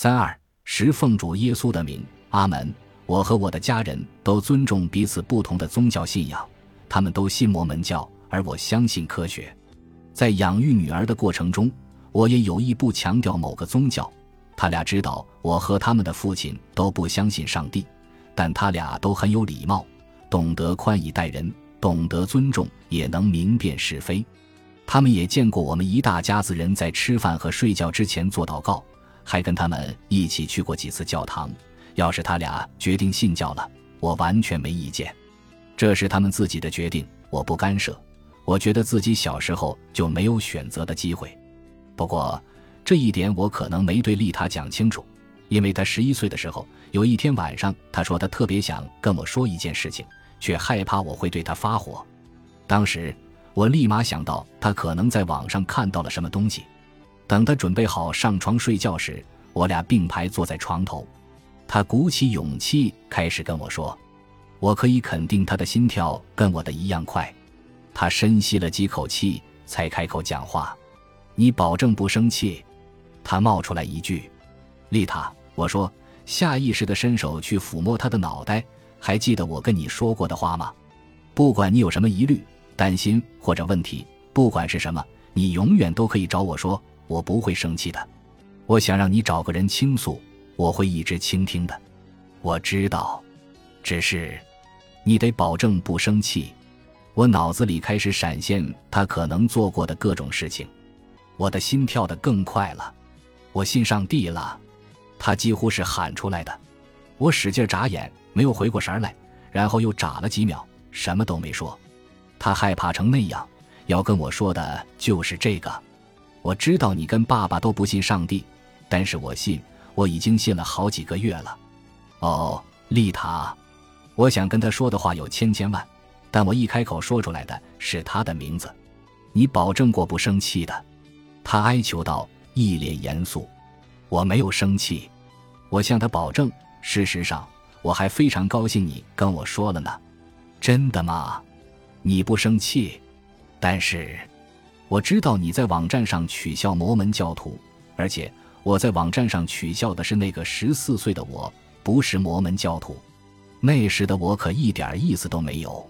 三二十，奉主耶稣的名，阿门。我和我的家人都尊重彼此不同的宗教信仰，他们都信摩门教，而我相信科学。在养育女儿的过程中，我也有意不强调某个宗教。他俩知道我和他们的父亲都不相信上帝，但他俩都很有礼貌，懂得宽以待人，懂得尊重，也能明辨是非。他们也见过我们一大家子人在吃饭和睡觉之前做祷告，还跟他们一起去过几次教堂。要是他俩决定信教了，我完全没意见，这是他们自己的决定，我不干涉。我觉得自己小时候就没有选择的机会，不过这一点我可能没对丽塔讲清楚，因为她十一岁的时候，有一天晚上，她说她特别想跟我说一件事情，却害怕我会对她发火。当时我立马想到她可能在网上看到了什么东西。等他准备好上床睡觉时，我俩并排坐在床头。他鼓起勇气开始跟我说：“我可以肯定他的心跳跟我的一样快。”他深吸了几口气，才开口讲话：“你保证不生气？”他冒出来一句：“丽塔。”我说，下意识地伸手去抚摸他的脑袋。还记得我跟你说过的话吗？不管你有什么疑虑、担心或者问题，不管是什么，你永远都可以找我说，我不会生气的。我想让你找个人倾诉。我会一直倾听的，我知道，只是你得保证不生气。我脑子里开始闪现他可能做过的各种事情，我的心跳得更快了。我信上帝了，他几乎是喊出来的。我使劲眨眼，没有回过神来，然后又眨了几秒，什么都没说。他害怕成那样，要跟我说的就是这个。我知道你跟爸爸都不信上帝，但是我信。我已经信了好几个月了，哦，丽塔，我想跟他说的话有千千万，但我一开口说出来的是他的名字。你保证过不生气的？他哀求道，一脸严肃。我没有生气，我向他保证。事实上，我还非常高兴你跟我说了呢。真的吗？你不生气？但是，我知道你在网站上取笑摩门教徒，而且。我在网站上取笑的是那个十四岁的我，不是摩门教徒。那时的我可一点意思都没有。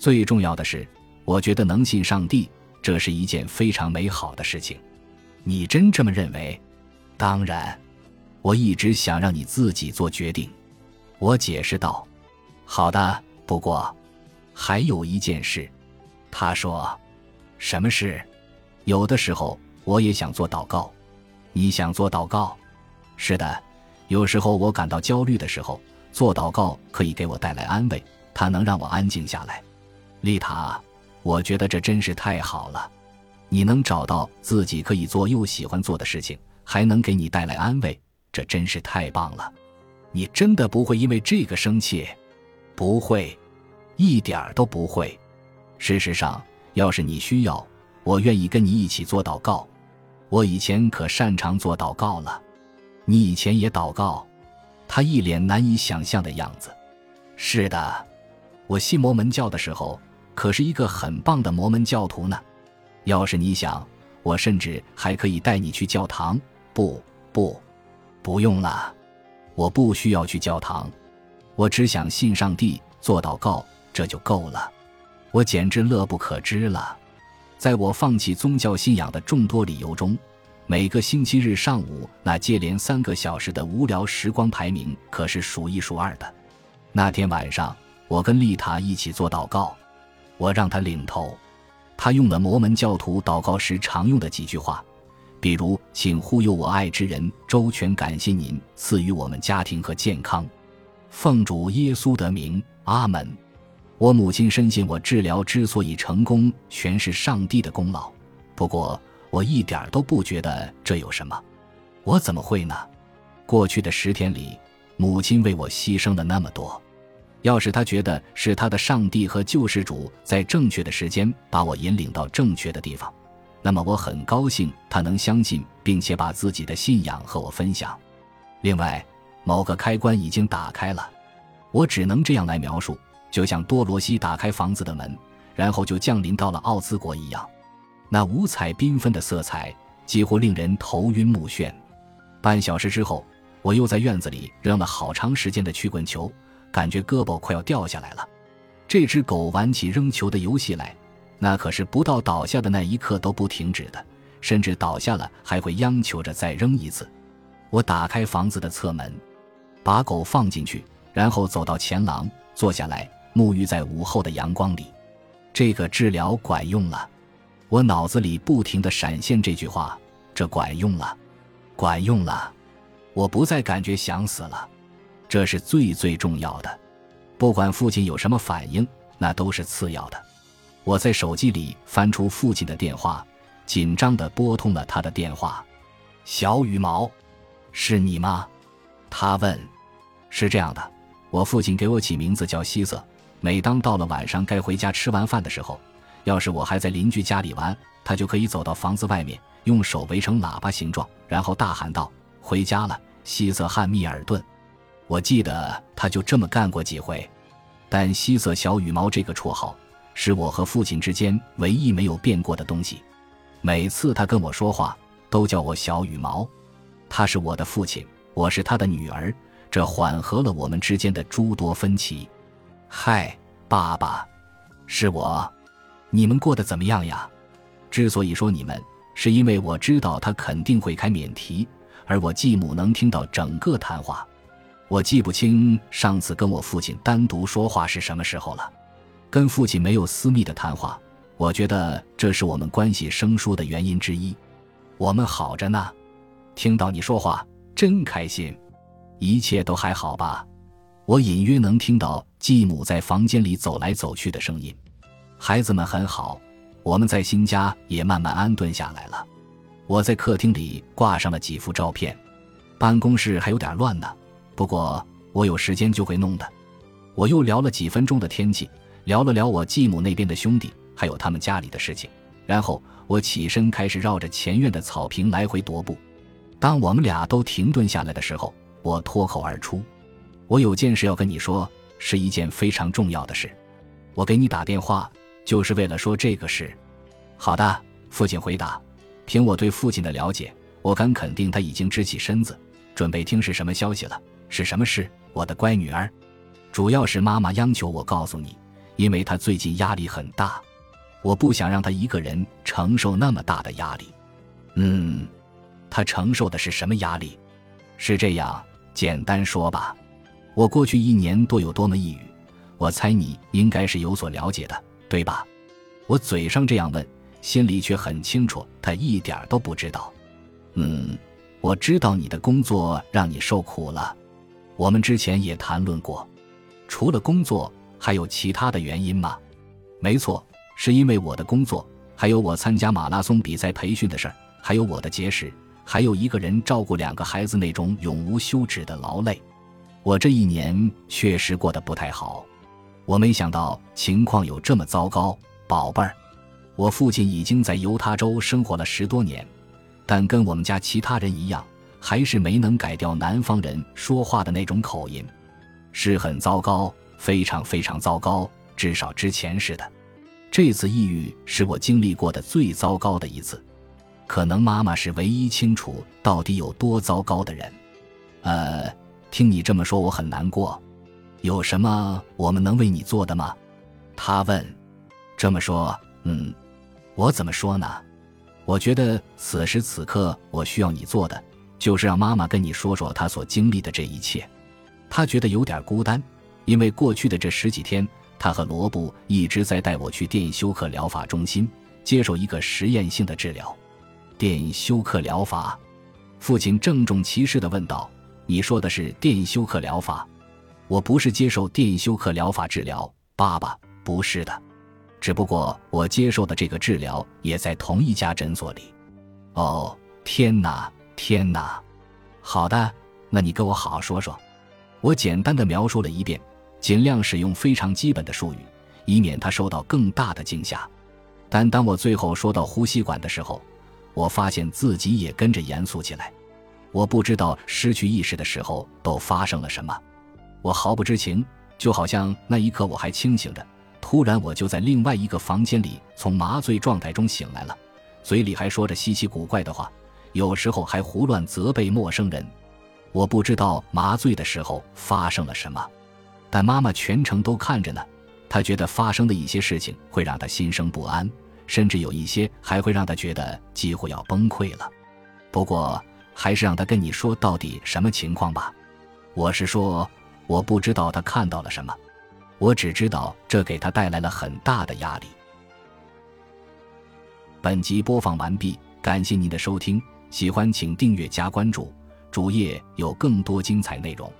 最重要的是，我觉得能信上帝，这是一件非常美好的事情。你真这么认为？当然，我一直想让你自己做决定。我解释道：“好的，不过还有一件事。”他说：“什么事？”有的时候我也想做祷告。你想做祷告？是的，有时候我感到焦虑的时候，做祷告可以给我带来安慰，它能让我安静下来。丽塔，我觉得这真是太好了。你能找到自己可以做又喜欢做的事情，还能给你带来安慰，这真是太棒了。你真的不会因为这个生气？不会，一点儿都不会。事实上，要是你需要，我愿意跟你一起做祷告。我以前可擅长做祷告了，你以前也祷告？他一脸难以想象的样子。是的，我信摩门教的时候，可是一个很棒的摩门教徒呢。要是你想，我甚至还可以带你去教堂。不，不，不用了，我不需要去教堂，我只想信上帝，做祷告，这就够了。我简直乐不可支了。在我放弃宗教信仰的众多理由中，每个星期日上午那接连三个小时的无聊时光排名可是数一数二的。那天晚上，我跟丽塔一起做祷告，我让她领头，她用了摩门教徒祷告时常用的几句话，比如“请护佑我爱之人周全，感谢您赐予我们家庭和健康，奉主耶稣的名，阿门。”我母亲深信，我治疗之所以成功，全是上帝的功劳。不过，我一点都不觉得这有什么。我怎么会呢？过去的十天里，母亲为我牺牲了那么多。要是她觉得是她的上帝和救世主在正确的时间把我引领到正确的地方，那么我很高兴她能相信，并且把自己的信仰和我分享。另外，某个开关已经打开了，我只能这样来描述。就像多罗西打开房子的门，然后就降临到了奥兹国一样，那五彩缤纷的色彩几乎令人头晕目眩。半小时之后，我又在院子里扔了好长时间的曲棍球，感觉胳膊快要掉下来了。这只狗玩起扔球的游戏来，那可是不到倒下的那一刻都不停止的，甚至倒下了还会央求着再扔一次。我打开房子的侧门，把狗放进去，然后走到前廊，坐下来沐浴在午后的阳光里。这个治疗管用了，我脑子里不停地闪现这句话：这管用了，管用了。我不再感觉想死了，这是最最重要的。不管父亲有什么反应，那都是次要的。我在手机里翻出父亲的电话，紧张地拨通了他的电话。小羽毛，是你吗？他问。是这样的，我父亲给我起名字叫希瑟。每当到了晚上该回家吃完饭的时候，要是我还在邻居家里玩，他就可以走到房子外面，用手围成喇叭形状，然后大喊道：“回家了，希瑟汉密尔顿。”我记得他就这么干过几回，但希瑟小羽毛这个绰号是我和父亲之间唯一没有变过的东西。每次他跟我说话，都叫我小羽毛。他是我的父亲，我是他的女儿，这缓和了我们之间的诸多分歧。嗨，爸爸，是我。你们过得怎么样呀？之所以说你们，是因为我知道他肯定会开免提，而我继母能听到整个谈话。我记不清上次跟我父亲单独说话是什么时候了，跟父亲没有私密的谈话，我觉得这是我们关系生疏的原因之一。我们好着呢，听到你说话真开心，一切都还好吧？我隐约能听到继母在房间里走来走去的声音。孩子们很好，我们在新家也慢慢安顿下来了。我在客厅里挂上了几幅照片，办公室还有点乱呢。不过我有时间就会弄的。我又聊了几分钟的天气，聊了聊我继母那边的兄弟，还有他们家里的事情。然后我起身开始绕着前院的草坪来回踱步。当我们俩都停顿下来的时候，我脱口而出：“我有件事要跟你说，是一件非常重要的事。我给你打电话就是为了说这个事。”“好的。”父亲回答。凭我对父亲的了解，我敢肯定他已经支起身子，准备听是什么消息了。是什么事，我的乖女儿？主要是妈妈央求我告诉你，因为她最近压力很大，我不想让她一个人承受那么大的压力。嗯，她承受的是什么压力？是这样，简单说吧。我过去一年多有多么抑郁，我猜你应该是有所了解的，对吧？我嘴上这样问，心里却很清楚，他一点都不知道。嗯，我知道你的工作让你受苦了。我们之前也谈论过，除了工作，还有其他的原因吗？没错，是因为我的工作，还有我参加马拉松比赛培训的事儿，还有我的结石，还有一个人照顾两个孩子那种永无休止的劳累。我这一年确实过得不太好。我没想到情况有这么糟糕，宝贝儿。我父亲已经在犹他州生活了十多年，但跟我们家其他人一样。还是没能改掉南方人说话的那种口音，是很糟糕，非常非常糟糕。至少之前是的。这次抑郁是我经历过的最糟糕的一次，可能妈妈是唯一清楚到底有多糟糕的人。呃，听你这么说，我很难过。有什么我们能为你做的吗？他问。这么说，嗯，我怎么说呢？我觉得此时此刻我需要你做的。就是让妈妈跟你说说她所经历的这一切，她觉得有点孤单，因为过去的这十几天，她和罗布一直在带我去电休克疗法中心接受一个实验性的治疗。电休克疗法，父亲郑重其事地问道：“你说的是电休克疗法？我不是接受电休克疗法治疗，爸爸，不是的，只不过我接受的这个治疗也在同一家诊所里。哦，天哪！”天哪，好的，那你跟我好好说说。我简单的描述了一遍，尽量使用非常基本的术语，以免他受到更大的惊吓。但当我最后说到呼吸管的时候，我发现自己也跟着严肃起来。我不知道失去意识的时候都发生了什么，我毫不知情，就好像那一刻我还清醒着。突然，我就在另外一个房间里从麻醉状态中醒来了，嘴里还说着稀奇古怪的话。有时候还胡乱责备陌生人，我不知道麻醉的时候发生了什么，但妈妈全程都看着呢。她觉得发生的一些事情会让她心生不安，甚至有一些还会让她觉得几乎要崩溃了。不过，还是让他跟你说到底什么情况吧。我是说，我不知道他看到了什么，我只知道这给他带来了很大的压力。本集播放完毕，感谢您的收听，喜欢请订阅加关注，主页有更多精彩内容。